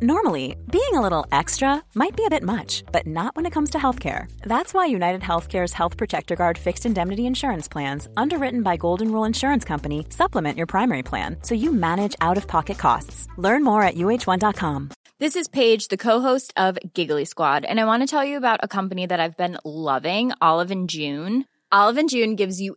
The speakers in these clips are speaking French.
Normally, being a little extra might be a bit much, but not when it comes to healthcare. That's why United Healthcare's Health Protector Guard fixed indemnity insurance plans, underwritten by Golden Rule Insurance Company, supplement your primary plan so you manage out of pocket costs. Learn more at uh1.com. This is Paige, the co-host of Giggly Squad, and I want to tell you about a company that I've been loving, Olive and June. Olive and June gives you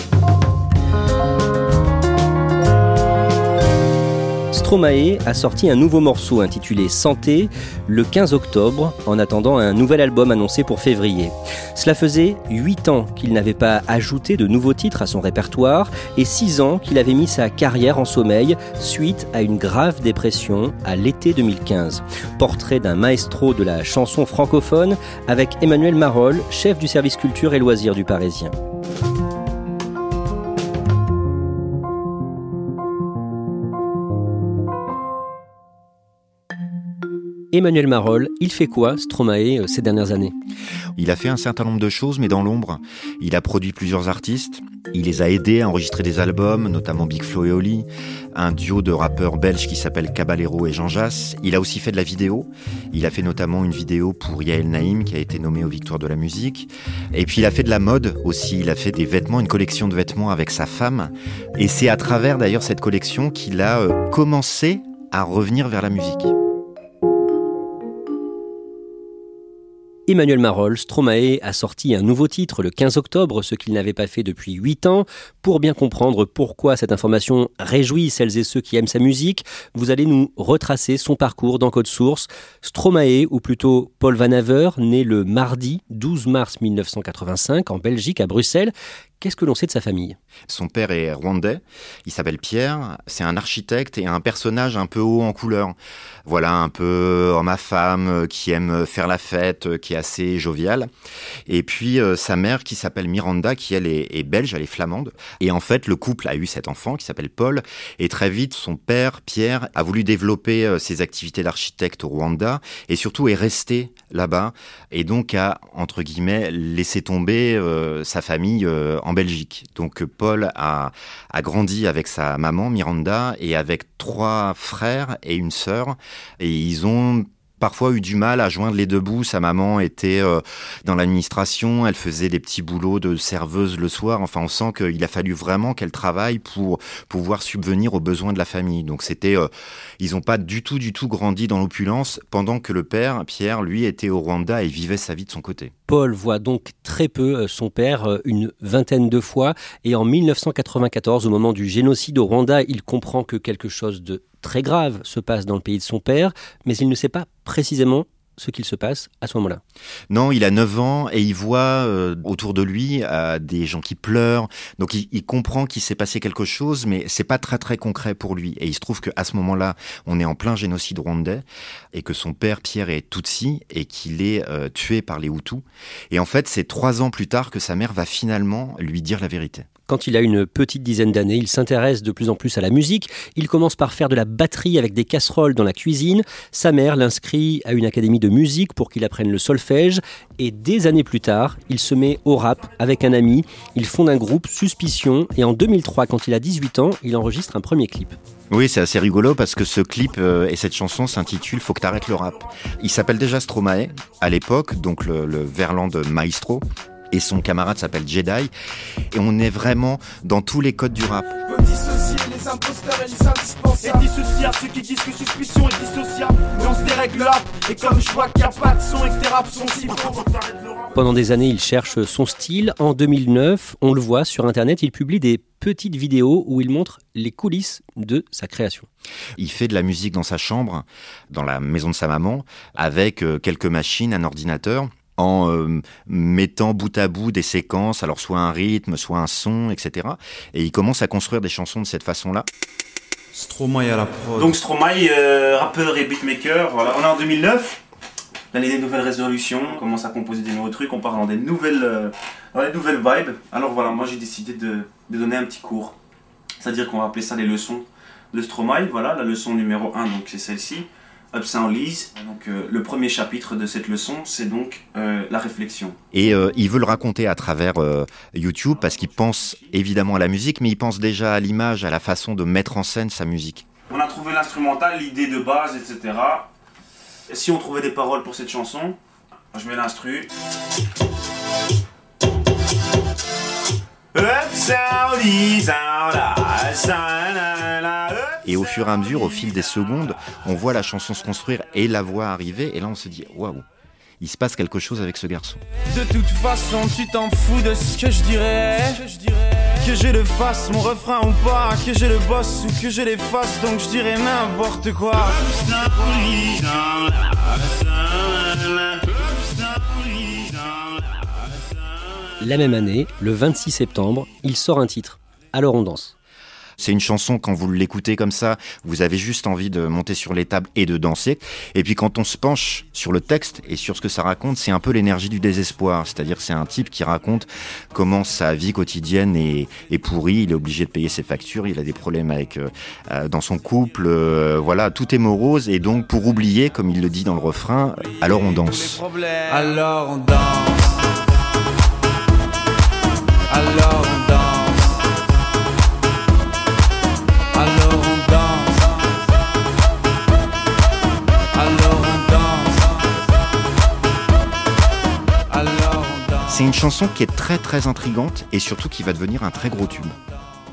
Stromae a sorti un nouveau morceau intitulé Santé le 15 octobre en attendant un nouvel album annoncé pour février. Cela faisait 8 ans qu'il n'avait pas ajouté de nouveaux titres à son répertoire et 6 ans qu'il avait mis sa carrière en sommeil suite à une grave dépression à l'été 2015. Portrait d'un maestro de la chanson francophone avec Emmanuel Marolles, chef du service culture et loisirs du Parisien. Emmanuel Marolles, il fait quoi, Stromae, euh, ces dernières années? Il a fait un certain nombre de choses, mais dans l'ombre. Il a produit plusieurs artistes. Il les a aidés à enregistrer des albums, notamment Big Flo et Oli, un duo de rappeurs belges qui s'appelle Caballero et Jean Jass. Il a aussi fait de la vidéo. Il a fait notamment une vidéo pour Yael Naïm, qui a été nommée aux Victoires de la musique. Et puis il a fait de la mode aussi. Il a fait des vêtements, une collection de vêtements avec sa femme. Et c'est à travers d'ailleurs cette collection qu'il a euh, commencé à revenir vers la musique. Emmanuel Marolles, Stromae a sorti un nouveau titre le 15 octobre, ce qu'il n'avait pas fait depuis 8 ans. Pour bien comprendre pourquoi cette information réjouit celles et ceux qui aiment sa musique, vous allez nous retracer son parcours dans Code Source. Stromae, ou plutôt Paul Van Haver, né le mardi 12 mars 1985 en Belgique, à Bruxelles, Qu'est-ce que l'on sait de sa famille? Son père est rwandais, il s'appelle Pierre, c'est un architecte et un personnage un peu haut en couleur. Voilà, un peu homme à femme, qui aime faire la fête, qui est assez jovial. Et puis euh, sa mère qui s'appelle Miranda, qui elle est, belge, elle est flamande. Et en fait, le couple a eu cet enfant qui s'appelle Paul. Et très vite, son père, Pierre, a voulu développer euh, ses activités d'architecte au Rwanda et surtout est resté là-bas et donc a, entre guillemets, laissé tomber euh, sa famille en en Belgique. Donc Paul a, a grandi avec sa maman Miranda et avec trois frères et une sœur. Et ils ont parfois eu du mal à joindre les deux bouts. Sa maman était euh, dans l'administration, elle faisait des petits boulots de serveuse le soir. Enfin, on sent qu'il a fallu vraiment qu'elle travaille pour pouvoir subvenir aux besoins de la famille. Donc c'était, euh, ils n'ont pas du tout, du tout grandi dans l'opulence, pendant que le père, Pierre, lui, était au Rwanda et vivait sa vie de son côté. Paul voit donc très peu euh, son père, une vingtaine de fois, et en 1994, au moment du génocide au Rwanda, il comprend que quelque chose de très grave se passe dans le pays de son père, mais il ne sait pas précisément ce qu'il se passe à ce moment-là. Non, il a 9 ans et il voit euh, autour de lui euh, des gens qui pleurent. Donc il, comprend qu'il s'est passé quelque chose, mais c'est pas très très concret pour lui. Et il se trouve qu'à ce moment-là, on est en plein génocide rwandais et que son père Pierre est Tutsi et qu'il est euh, tué par les Hutus. Et en fait, c'est trois ans plus tard que sa mère va finalement lui dire la vérité. Quand il a une petite dizaine d'années, il s'intéresse de plus en plus à la musique. Il commence par faire de la batterie avec des casseroles dans la cuisine. Sa mère l'inscrit à une académie de musique pour qu'il apprenne le solfège. Et des années plus tard, il se met au rap avec un ami. Il fonde un groupe, Suspicion. Et en 2003, quand il a 18 ans, il enregistre un premier clip. Oui, c'est assez rigolo parce que ce clip euh, et cette chanson s'intitule Faut que t'arrêtes le rap. Il s'appelle déjà Stromae à l'époque, donc le, le verlan de Maestro. Et son camarade s'appelle Jedi. Et on est vraiment dans tous les codes du rap. Pendant des années, il cherche son style. En 2009, on le voit sur Internet, il publie des petites vidéos où il montre les coulisses de sa création. Il fait de la musique dans sa chambre, dans la maison de sa maman, avec euh, quelques machines, un ordinateur en euh, mettant bout à bout des séquences, alors soit un rythme, soit un son, etc. Et il commence à construire des chansons de cette façon-là. Stromae à la prod. Donc Stromae, euh, rappeur et beatmaker, voilà. on est en 2009, l'année des nouvelles résolutions, on commence à composer des nouveaux trucs, on part dans des nouvelles, euh, dans des nouvelles vibes. Alors voilà, moi j'ai décidé de, de, donner un petit cours, c'est-à-dire qu'on va appeler ça les leçons de Stromae, voilà, la leçon numéro 1, donc c'est celle-ci. Upsound Lise. Donc euh, le premier chapitre de cette leçon, c'est donc euh, la réflexion. Et euh, il veut le raconter à travers YouTube parce qu'il pense évidemment à la musique, mais il pense déjà à l'image, à la façon de mettre en scène sa musique. On a trouvé l'instrumental, l'idée de base, etc. si on trouvait des paroles pour cette chanson, je mets l'instru. Upsound Lise, et au fur et à mesure, au fil des secondes, on voit la chanson se construire et la voix arriver. Et là, on se dit, waouh, il se passe quelque chose avec ce garçon. De toute façon, tu t'en fous de ce que je dirais. Que je le fasse, mon refrain ou pas. Que je le bosse ou que je l'efface. Donc je dirais n'importe quoi. La même année, le 26 septembre, il sort un titre. Alors on danse. C'est une chanson, quand vous l'écoutez comme ça, vous avez juste envie de monter sur les tables et de danser. Et puis quand on se penche sur le texte et sur ce que ça raconte, c'est un peu l'énergie du désespoir. C'est-à-dire c'est un type qui raconte comment sa vie quotidienne est, pourrie, il est obligé de payer ses factures, il a des problèmes avec euh, euh, dans son couple, euh, voilà, tout est morose. Et donc pour oublier, comme il le dit dans le refrain, alors on danse. Alors on danse. Alors on danse. Chanson qui est très très intrigante et surtout qui va devenir un très gros tube.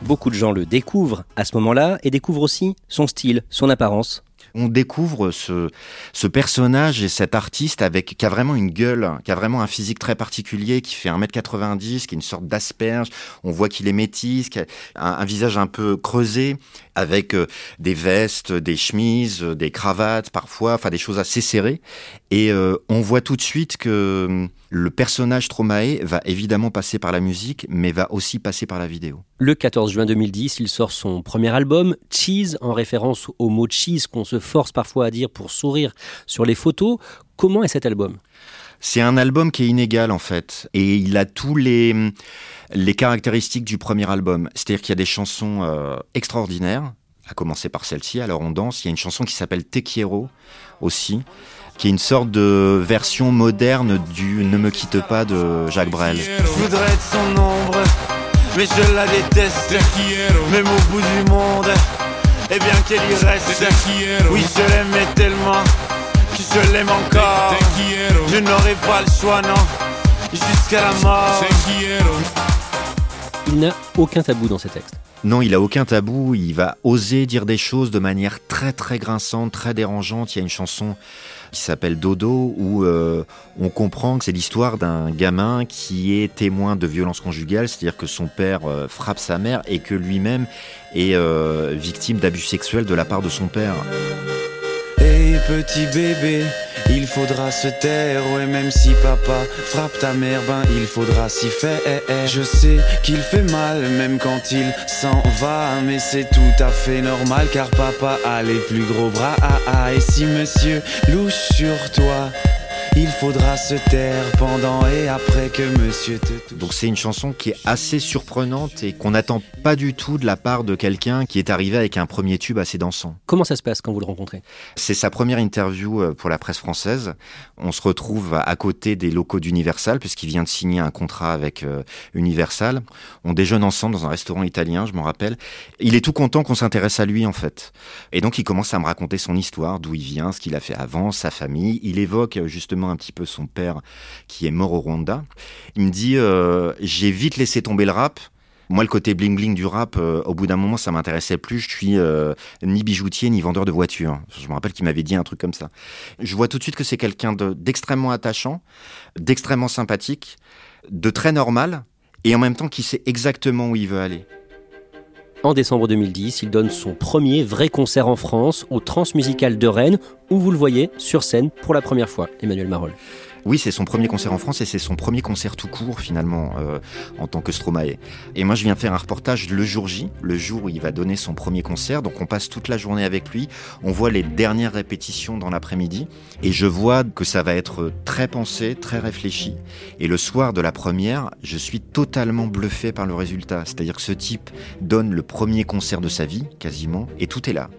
Beaucoup de gens le découvrent à ce moment-là et découvrent aussi son style, son apparence on découvre ce, ce personnage et cet artiste avec qui a vraiment une gueule, qui a vraiment un physique très particulier, qui fait 1m90, qui est une sorte d'asperge. On voit qu'il est métis, qui a un, visage un peu creusé, avec euh, des vestes, des chemises, des cravates parfois, enfin des choses assez serrées. Et euh, on voit tout de suite que hum, le personnage Tromae va évidemment passer par la musique, mais va aussi passer par la vidéo. Le 14 juin 2010, il sort son premier album, Cheese, en référence au mot cheese qu'on se force parfois à dire pour sourire sur les photos. Comment est cet album? C'est un album qui est inégal en fait, et il a tous les, les caractéristiques du premier album. C'est-à-dire qu'il y a des chansons euh, extraordinaires, à commencer par celle-ci, alors on danse. Il y a une chanson qui s'appelle Te Quiero aussi, qui est une sorte de version moderne du Ne me quitte pas de Jacques Brel. Je voudrais être son ombre, mais je la déteste. Même au bout du monde, eh bien qu'elle y reste. Oui, je l'aimais tellement je l'aime encore. Je n'aurai pas le choix, non, jusqu'à la mort. Il n'a aucun tabou dans ses textes. Non, il a aucun tabou, il va oser dire des choses de manière très très grinçante, très dérangeante. Il y a une chanson qui s'appelle Dodo où euh, on comprend que c'est l'histoire d'un gamin qui est témoin de violence conjugale, c'est-à-dire que son père euh, frappe sa mère et que lui-même est euh, victime d'abus sexuels de la part de son père. Petit bébé, il faudra se taire, ouais même si papa frappe ta mère, ben il faudra s'y faire. Je sais qu'il fait mal même quand il s'en va, mais c'est tout à fait normal car papa a les plus gros bras. Ah, ah, et si monsieur louche sur toi, il faudra se taire pendant et après que monsieur te touche. Donc c'est une chanson qui est assez surprenante et qu'on n'attend pas du tout de la part de quelqu'un qui est arrivé avec un premier tube assez dansant. Comment ça se passe quand vous le rencontrez? C'est sa première interview euh, pour la presse française. On se retrouve à côté des locaux d'Universal puisqu'il vient de signer un contrat avec euh, Universal. On déjeune ensemble dans un restaurant italien, je m'en rappelle. Il est tout content qu'on s'intéresse à lui en fait. Et donc il commence à me raconter son histoire, d'où il vient, ce qu'il a fait avant, sa famille. Il évoque euh, un petit peu son père qui est mort au Rwanda. Il me dit euh, j'ai vite laissé tomber le rap. Moi, le côté bling bling du rap, euh, au bout d'un moment, ça m'intéressait plus. Je suis euh, ni bijoutier ni vendeur de voitures. Je me rappelle qu'il m'avait dit un truc comme ça. Je vois tout de suite que c'est quelqu'un d'extrêmement attachant, d'extrêmement sympathique, de très normal, et en même temps qui sait exactement où il veut aller. En décembre 2010, il donne son premier vrai concert en France au Transmusical de Rennes, où vous le voyez sur scène pour la première fois, Emmanuel Marolles. Oui, c'est son premier concert en France et c'est son premier concert tout court finalement euh, en tant que Stromae. Et moi, je viens faire un reportage le jour J, le jour où il va donner son premier concert. Donc on passe toute la journée avec lui. On voit les dernières répétitions dans l'après-midi et je vois que ça va être très pensé, très réfléchi. Et le soir de la première, je suis totalement bluffé par le résultat. C'est-à-dire que ce type donne le premier concert de sa vie, quasiment, et tout est là.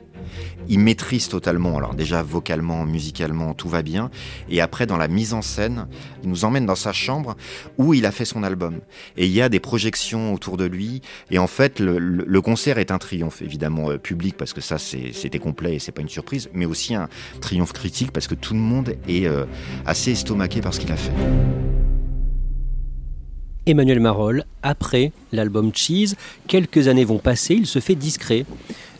Il maîtrise totalement. Alors déjà vocalement, musicalement, tout va bien. Et après, dans la mise en scène, il nous emmène dans sa chambre où il a fait son album. Et il y a des projections autour de lui. Et en fait, le, concert est un triomphe, évidemment euh, public parce que ça c'était complet et c'est pas une surprise, mais aussi un triomphe critique parce que tout le monde est euh, assez estomaqué par ce qu'il a fait. Emmanuel Marolles, après l'album Cheese, quelques années vont passer, il se fait discret.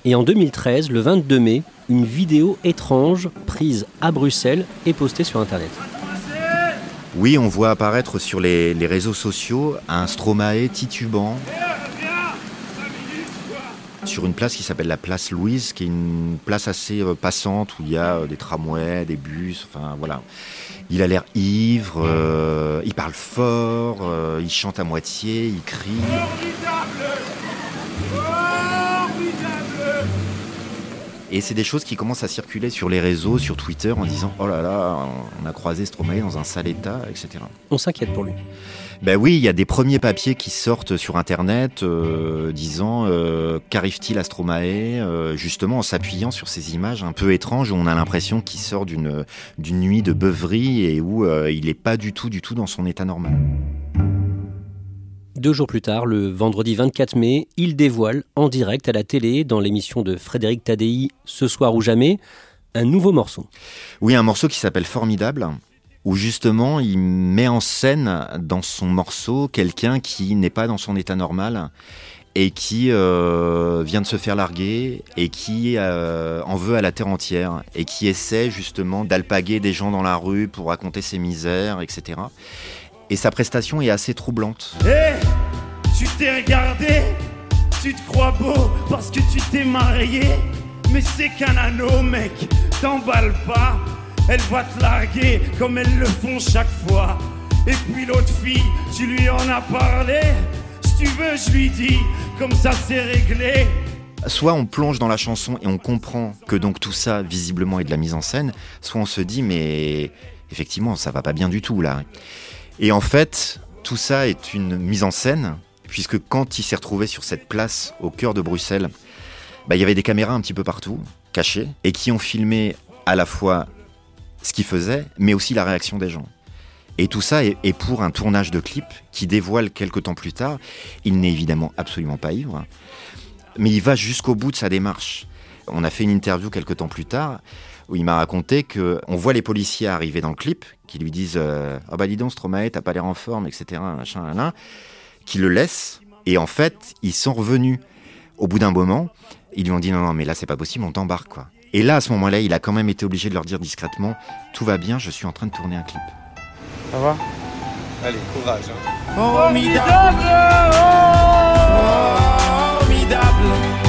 Et en 2013, le 22 mai, une vidéo étrange prise à Bruxelles est postée sur Internet. Oui, on voit apparaître sur les, réseaux sociaux un Stromae titubant sur une place qui s'appelle la place Louise, qui est une place assez euh, passante où il y a euh, des tramways, des bus, enfin voilà. Il a l'air ivre, euh, il parle fort, il chante à moitié, il crie. Et c'est des choses qui commencent à circuler sur les réseaux, sur Twitter, en disant Oh là là, on a croisé Stromae dans un sale état, etc. On s'inquiète pour lui. Ben oui, il y a des premiers papiers qui sortent sur Internet euh, disant euh, qu'arrive-t-il à Stromae, euh, justement en s'appuyant sur ces images un peu étranges où on a l'impression qu'il sort d'une nuit de beuverie et où il n'est pas du tout, du tout dans son état normal. Deux jours plus tard, le vendredi 24 mai, il dévoile en direct à la télé, dans l'émission de Frédéric Tadei, Ce soir ou jamais, un nouveau morceau. Oui, un morceau qui s'appelle Formidable, où justement il met en scène dans son morceau quelqu'un qui n'est pas dans son état normal et qui euh, vient de se faire larguer et qui euh, en veut à la terre entière et qui essaie justement d'alpaguer des gens dans la rue pour raconter ses misères, etc. Et sa prestation est assez troublante. Hé Tu t'es regardé Tu te crois beau parce que tu t'es marié Mais c'est qu'un anneau, mec T'emballes pas Elle va te larguer comme elles le font chaque fois. Et puis l'autre fille, tu lui en as parlé Si tu veux, je lui dis, comme ça c'est réglé. Soit on plonge dans la chanson et on comprend que donc tout ça visiblement est de la mise en scène, soit on se dit mais effectivement ça va pas bien du tout là. Et en fait, tout ça est une mise en scène, puisque quand il s'est retrouvé sur cette place au cœur de Bruxelles, bah, il y avait des caméras un petit peu partout, cachées, et qui ont filmé à la fois ce qu'il faisait, mais aussi la réaction des gens. Et tout ça est, pour un tournage de clip qui dévoile quelques temps plus tard. Il n'est évidemment absolument pas ivre, mais il va jusqu'au bout de sa démarche. On a fait une interview quelques temps plus tard où il m'a raconté que on voit les policiers arriver dans le clip, qui lui disent euh, Ah bah dis donc Stromae, t'as pas l'air en forme, etc. Machin, là, qui le laissent. Et en fait, ils sont revenus au bout d'un moment. Ils lui ont dit Non, non, mais là c'est pas possible, on t'embarque quoi. Et là, à ce moment-là, il a quand même été obligé de leur dire discrètement Tout va bien, je suis en train de tourner un clip. Ça va? Allez, courage. Hein. Formidable Formidable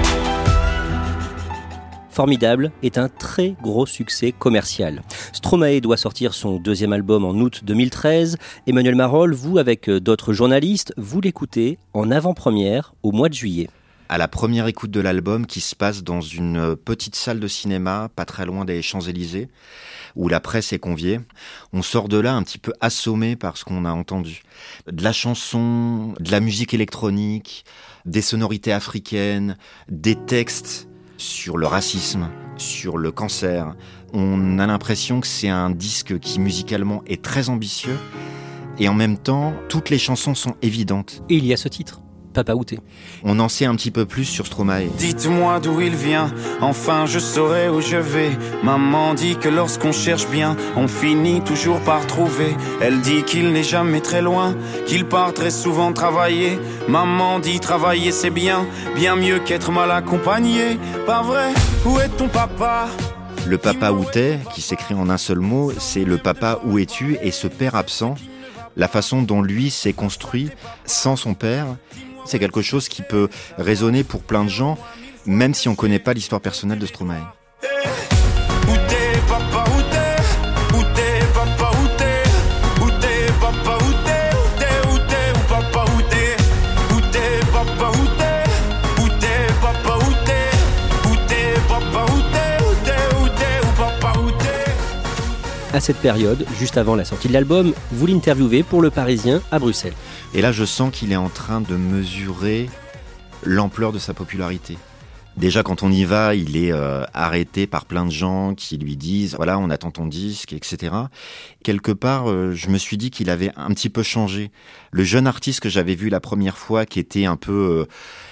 Formidable est un très gros succès commercial. Stromae doit sortir son deuxième album en août 2013. Emmanuel Marolles, vous avec euh, d'autres journalistes, vous l'écoutez en avant-première au mois de juillet. à la première écoute de l'album qui se passe dans une petite salle de cinéma, pas très loin des Champs-Élysées, où la presse est conviée. On sort de là un petit peu assommé par ce qu'on a entendu. De la chanson, de la musique électronique, des sonorités africaines, des textes sur le racisme, sur le cancer. On a l'impression que c'est un disque qui musicalement est très ambitieux et en même temps, toutes les chansons sont évidentes. Et il y a ce titre. Papa Outé. On en sait un petit peu plus sur Stromae. Dites-moi d'où il vient, enfin je saurai où je vais. Maman dit que lorsqu'on cherche bien, on finit toujours par trouver. Elle dit qu'il n'est jamais très loin, qu'il part très souvent travailler. Maman dit travailler c'est bien, bien mieux qu'être mal accompagné. Pas vrai, où est ton papa? Le papa Outé, qui s'écrit en un seul mot, c'est le papa où es-tu? Et ce père absent. La façon dont lui s'est construit sans son père c'est quelque chose qui peut résonner pour plein de gens, même si on ne connaît pas l'histoire personnelle de Stromae. À cette période, juste avant la sortie de l'album, vous l'interviewez pour Le Parisien à Bruxelles. Et là, je sens qu'il est en train de mesurer l'ampleur de sa popularité. Déjà, quand on y va, il est euh, arrêté par plein de gens qui lui disent voilà, on attend ton disque, etc. Quelque part, euh, je me suis dit qu'il avait un petit peu changé. Le jeune artiste que j'avais vu la première fois, qui était un peu euh,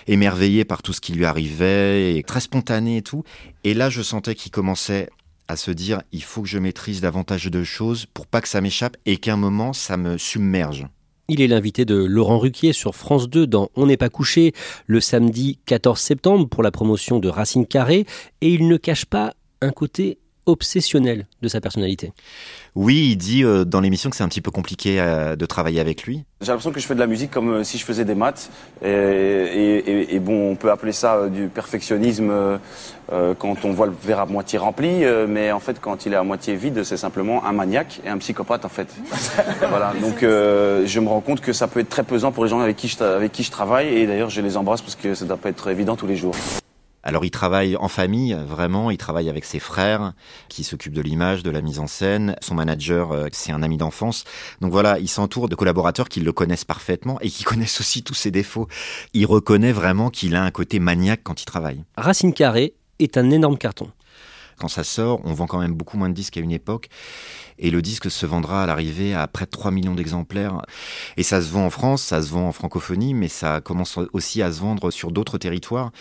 émerveillé par tout ce qui lui arrivait, et très spontané et tout. Et là, je sentais qu'il commençait à se dire il faut que je maîtrise davantage de choses pour pas que ça m'échappe et qu'un moment ça me submerge. Il est l'invité de Laurent Ruquier sur France 2 dans On n'est pas couché le samedi 14 septembre pour la promotion de Racine Carré et il ne cache pas un côté obsessionnel de sa personnalité. Oui, il dit euh, dans l'émission que c'est un petit peu compliqué euh, de travailler avec lui. J'ai l'impression que je fais de la musique comme euh, si je faisais des maths. Et, bon, on peut appeler ça du perfectionnisme quand on voit le verre à moitié rempli, mais en fait, quand il est à moitié vide, c'est simplement un maniaque et un psychopathe en fait. voilà. Donc, je me rends compte que ça peut être très pesant pour les gens avec qui je, avec qui je travaille. Et d'ailleurs, je les embrasse parce que ça doit pas être évident tous les jours. Alors il travaille en famille, vraiment, il travaille avec ses frères qui s'occupent de l'image, de la mise en scène. Son manager, euh, c'est un ami d'enfance. Donc voilà, il s'entoure de collaborateurs qui le connaissent parfaitement et qui connaissent aussi tous ses défauts. Il reconnaît vraiment qu'il a un côté maniaque quand il travaille. Racine Carré est un énorme carton. Quand ça sort, on vend quand même beaucoup moins de disques qu'à une époque. Et le disque se vendra à l'arrivée à près de 3 millions d'exemplaires. Et ça se vend en France, ça se vend en francophonie, mais ça commence aussi à se vendre sur d'autres territoires.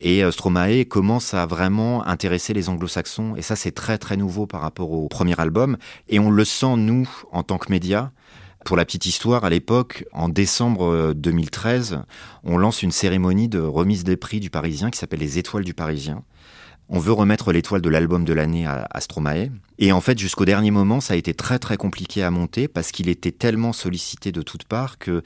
Et euh, Stromae commence à vraiment intéresser les anglo-saxons. Et ça, c'est très très nouveau par rapport au premier album. Et on le sent, nous, en tant que médias. Pour la petite histoire, à l'époque, en décembre 2013, euh, on lance une cérémonie de remise des prix du Parisien qui s'appelle les Étoiles du Parisien. On veut remettre l'étoile de l'album de l'année à, Stromae. Et en fait, jusqu'au dernier moment, ça a été très très compliqué à monter parce qu'il était tellement sollicité de toutes parts que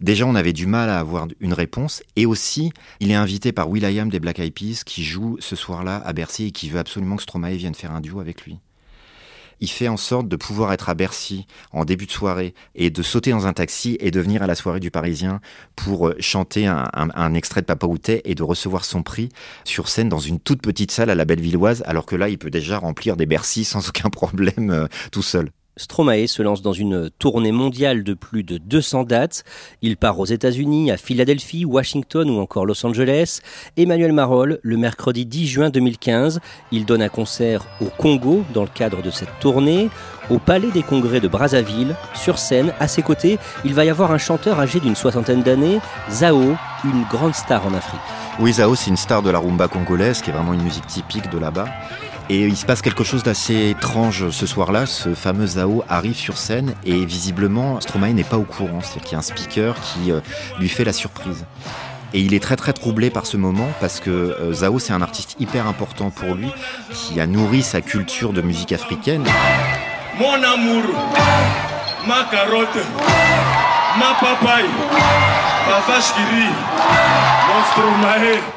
déjà on avait du mal à avoir une réponse. Et aussi, il est invité par Will.i.am des Black Eyed Peas qui joue ce soir-là à Bercy et qui veut absolument que Stromae vienne faire un duo avec lui il fait en sorte de pouvoir être à Bercy en début de soirée et de sauter dans un taxi et de venir à la soirée du Parisien pour euh, chanter un, extrait de Papa Outé et de recevoir son prix sur scène dans une toute petite salle à la Bellevilloise, alors que là, il peut déjà remplir des Bercy sans aucun problème euh, tout seul. Stromae se lance dans une tournée mondiale de plus de 200 dates. Il part aux États-Unis, à Philadelphie, Washington ou encore Los Angeles. Emmanuel Marolles, le mercredi 10 juin 2015, il donne un concert au Congo dans le cadre de cette tournée, au Palais des Congrès de Brazzaville. Sur scène, à ses côtés, il va y avoir un chanteur âgé d'une soixantaine d'années, Zao, une grande star en Afrique. Oui, Zao, c'est une star de la rumba congolaise, qui est vraiment une musique typique de là-bas. Et il se passe quelque chose d'assez étrange ce soir-là. Ce fameux Zao arrive sur scène et visiblement Stromae n'est pas au courant. C'est-à-dire qu'il y a un speaker qui euh, lui fait la surprise. Et il est très très troublé par ce moment parce que euh, Zao c'est un artiste hyper important pour lui qui a nourri sa culture de musique africaine. Mon amour, ma carotte, ma papaye, ma vache qui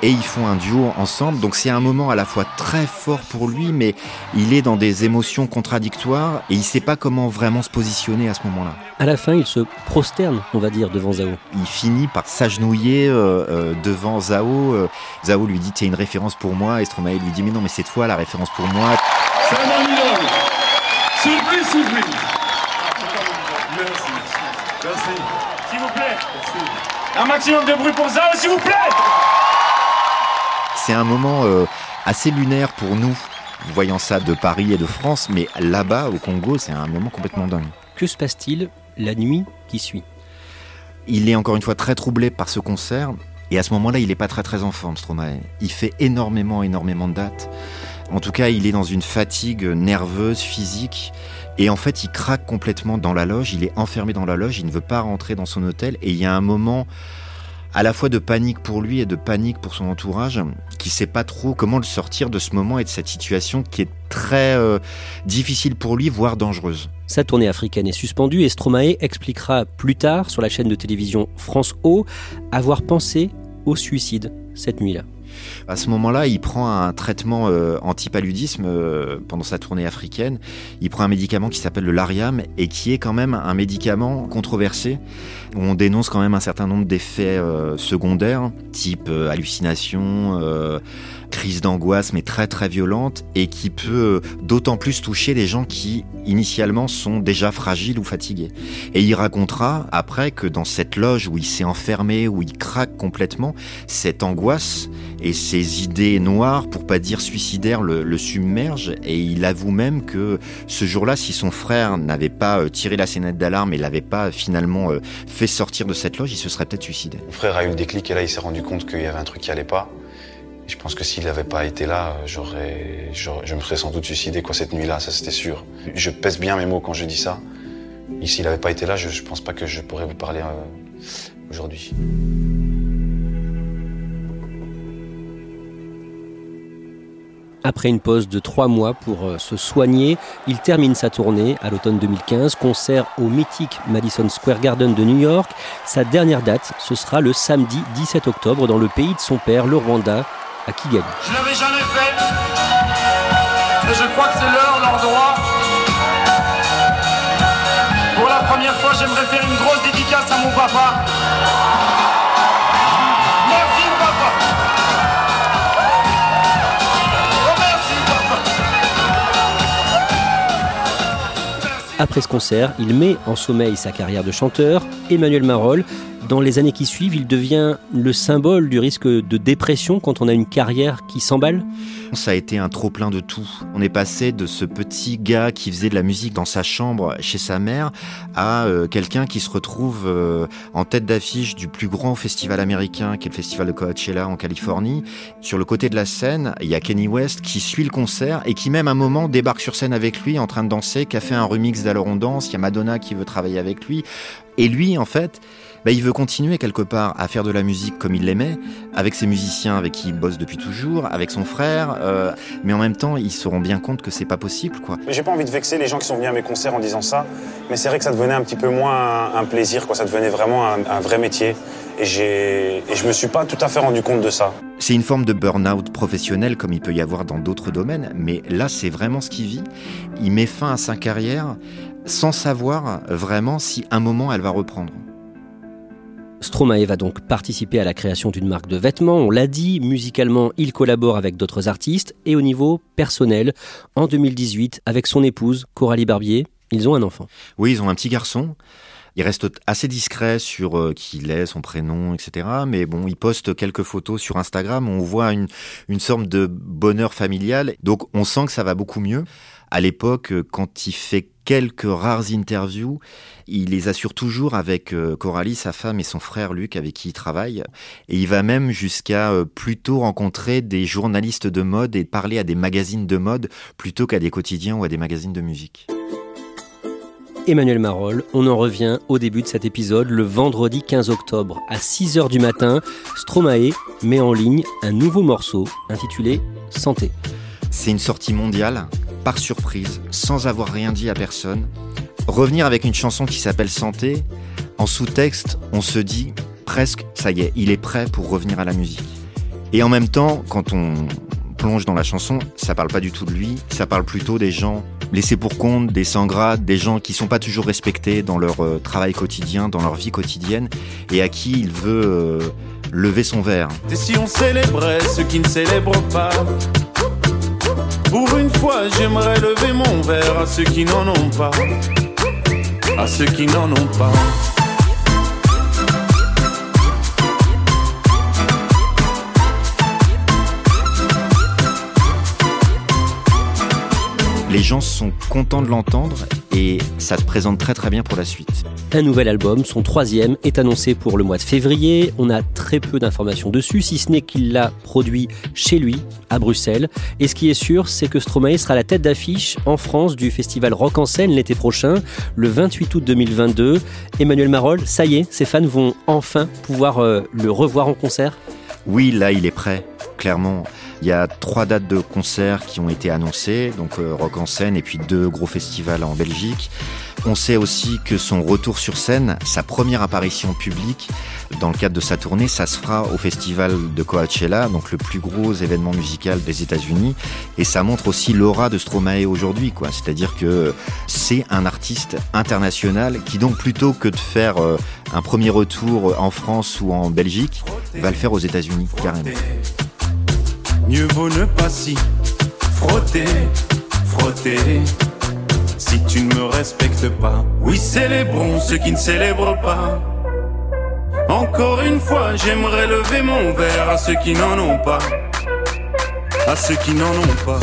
Et ils font un duo ensemble, donc c'est un moment à la fois très fort pour lui, mais il est dans des émotions contradictoires et il sait pas comment vraiment se positionner à ce moment-là. À la fin, il se prosterne, on va dire, devant Zao. Il finit par s'agenouiller euh, euh, devant Zao. Euh, Zao lui dit "Tu es une référence pour moi", et Stromae lui dit "Mais non, mais c'est toi la référence pour moi." C'est Surprise, surprise. Merci. Merci. S'il vous plaît. Un maximum de bruit pour Zao, s'il vous plaît. C'est un moment assez lunaire pour nous, voyant ça de Paris et de France, mais là-bas, au Congo, c'est un moment complètement dingue. Que se passe-t-il la nuit qui suit? Il est encore une fois très troublé par ce concert, et à ce moment-là, il n'est pas très très en forme, Stromae. Il fait énormément, énormément de dates. En tout cas, il est dans une fatigue nerveuse, physique. Et en fait, il craque complètement dans la loge. Il est enfermé dans la loge. Il ne veut pas rentrer dans son hôtel. Et il y a un moment à la fois de panique pour lui et de panique pour son entourage, qui sait pas trop comment le sortir de ce moment et de cette situation qui est très euh, difficile pour lui, voire dangereuse. Sa tournée africaine est suspendue et Stromae expliquera plus tard sur la chaîne de télévision France O avoir pensé au suicide cette nuit-là. À ce moment-là, il prend un traitement euh, anti-paludisme euh, pendant sa tournée africaine. Il prend un médicament qui s'appelle le Lariam et qui est quand même un médicament controversé où on dénonce quand même un certain nombre d'effets euh, secondaires, type hallucination, crise d'angoisse mais très très violente et qui peut d'autant plus toucher les gens qui initialement sont déjà fragiles ou fatigués. Et il racontera après que dans cette loge où il s'est enfermé, où il craque complètement, cette angoisse et ses idées noires, pour pas dire suicidaires, le, le submergent et il avoue même que ce jour-là, si son frère n'avait pas euh, tiré la sonnette d'alarme et l'avait pas finalement euh, sortir de cette loge, il se serait peut-être suicidé. Mon frère a eu le déclic et là il s'est rendu compte qu'il y avait un truc qui allait pas. je pense que s'il n'avait pas été là, j'aurais, je me serais sans doute suicidé quoi cette nuit-là, ça c'était sûr. Je pèse bien mes mots quand je dis ça. Et s'il n'avait pas été là, je, ne pense pas que je pourrais vous parler euh, aujourd'hui. Après une pause de trois mois pour euh, se soigner, il termine sa tournée à l'automne 2015, concert au mythique Madison Square Garden de New York. Sa dernière date, ce sera le samedi 17 octobre dans le pays de son père, le Rwanda, à Kigali. Je l'avais jamais fait, et je crois que c'est l'heure, l'endroit. Pour la première fois, j'aimerais faire une grosse dédicace à mon papa. Après ce concert, il met en sommeil sa carrière de chanteur. Emmanuel Marolles, dans les années qui suivent, il devient le symbole du risque de dépression quand on a une carrière qui s'emballe Ça a été un trop plein de tout. On est passé de ce petit gars qui faisait de la musique dans sa chambre chez sa mère à euh, quelqu'un qui se retrouve euh, en tête d'affiche du plus grand festival américain qui est le festival de Coachella en Californie. Sur le côté de la scène, il y a Kenny West qui suit le concert et qui même à un moment débarque sur scène avec lui en train de danser, qui a fait un remix d'Alors on danse, il y a Madonna qui veut travailler avec lui. Et lui, en fait, bah, il veut continuer quelque part à faire de la musique comme il l'aimait, avec ses musiciens avec qui il bosse depuis toujours, avec son frère, euh, mais en même temps, ils se rendent bien compte que c'est pas possible, quoi. J'ai pas envie de vexer les gens qui sont venus à mes concerts en disant ça, mais c'est vrai que ça devenait un petit peu moins un, plaisir, quoi. Ça devenait vraiment un, vrai métier, et j'ai, et je me suis pas tout à fait rendu compte de ça. C'est une forme de burn-out professionnel comme il peut y avoir dans d'autres domaines, mais là, c'est vraiment ce qu'il vit. Il met fin à sa carrière sans savoir vraiment si un moment elle va reprendre. Stromae va donc participer à la création d'une marque de vêtements, on l'a dit, musicalement il collabore avec d'autres artistes et au niveau personnel, en 2018, avec son épouse Coralie Barbier, ils ont un enfant. Oui, ils ont un petit garçon. Il reste assez discret sur euh, qui il est, son prénom, etc. Mais bon, il poste quelques photos sur Instagram. On voit une, une sorte de bonheur familial. Donc, on sent que ça va beaucoup mieux. À l'époque, quand il fait quelques rares interviews. Il les assure toujours avec euh, Coralie, sa femme et son frère Luc avec qui il travaille. Et il va même jusqu'à euh, plutôt rencontrer des journalistes de mode et parler à des magazines de mode plutôt qu'à des quotidiens ou à des magazines de musique. Emmanuel Marolles, on en revient au début de cet épisode, le vendredi 15 octobre à 6h du matin. Stromae met en ligne un nouveau morceau intitulé Santé. C'est une sortie mondiale par surprise, sans avoir rien dit à personne, revenir avec une chanson qui s'appelle Santé, en sous-texte, on se dit presque, ça y est, il est prêt pour revenir à la musique. Et en même temps, quand on plonge dans la chanson, ça parle pas du tout de lui, ça parle plutôt des gens laissés pour compte, des sans grades, des gens qui sont pas toujours respectés dans leur euh, travail quotidien, dans leur vie quotidienne, et à qui il veut euh, lever son verre. Et si on célébrait ceux qui ne célèbrent pas? Pour une fois, j'aimerais lever mon verre à ceux qui n'en ont pas. À ceux qui n'en ont pas. Les gens sont contents de l'entendre et ça se présente très très bien pour la suite. Un nouvel album, son troisième, est annoncé pour le mois de février. On a très peu d'informations dessus, si ce n'est qu'il l'a produit chez lui, à Bruxelles. Et ce qui est sûr, c'est que Stromae sera la tête d'affiche en France du festival Rock en scène l'été prochain, le 28 août 2022. Emmanuel Marol, ça y est, ses fans vont enfin pouvoir euh, le revoir en concert Oui, là il est prêt, clairement. Il y a trois dates de concerts qui ont été annoncées, donc euh, Rock en scène et puis deux gros festivals en Belgique. On sait aussi que son retour sur scène, sa première apparition publique dans le cadre de sa tournée, ça se fera au festival de Coachella, donc le plus gros événement musical des États-Unis. Et ça montre aussi l'aura de Stromae aujourd'hui, quoi. C'est-à-dire que c'est un artiste international qui donc plutôt que de faire euh, un premier retour en France ou en Belgique, va le faire aux États-Unis carrément. Mieux vaut ne pas s'y frotter, frotter. Si tu ne me respectes pas, oui, célébrons ceux qui ne célèbrent pas. Encore une fois, j'aimerais lever mon verre à ceux qui n'en ont pas. À ceux qui n'en ont pas.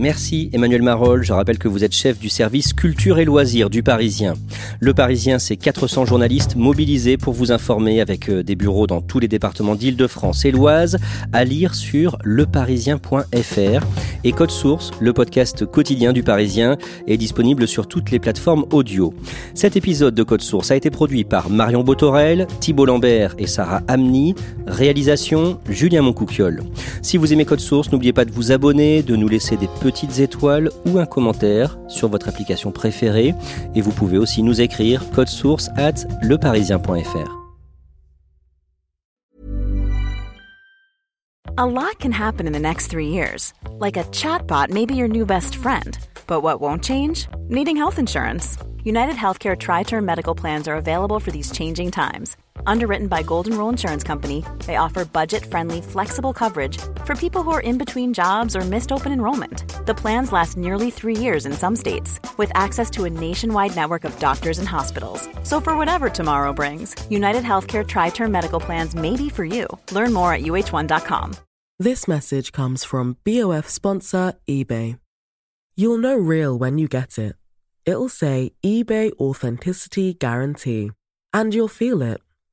Merci Emmanuel Marol. Je rappelle que vous êtes chef du service culture et loisirs du Parisien. Le Parisien, c'est 400 journalistes mobilisés pour vous informer avec euh, des bureaux dans tous les départements d'Île-de-France et l'Oise à lire sur leparisien.fr. Et Code Source, le podcast quotidien du Parisien, est disponible sur toutes les plateformes audio. Cet épisode de Code Source a été produit par Marion Botorel, Thibault Lambert et Sarah Amni. Réalisation Julien Moncouquiol. Si vous aimez Code Source, n'oubliez pas de vous abonner, de nous laisser des petites étoiles ou un commentaire sur votre application préférée. Et vous pouvez aussi nous écrire code source at leparisien.fr. A lot can happen in the next three years. Like a chatbot may be your new best friend. But what won't change? Needing health insurance. United Healthcare Tri Term Medical Plans are available for these changing times. Underwritten by Golden Rule Insurance Company, they offer budget friendly, flexible coverage for people who are in between jobs or missed open enrollment. The plans last nearly three years in some states, with access to a nationwide network of doctors and hospitals. So, for whatever tomorrow brings, United Healthcare Tri Term Medical Plans may be for you. Learn more at uh1.com. This message comes from BOF sponsor eBay. You'll know real when you get it. It'll say eBay Authenticity Guarantee, and you'll feel it.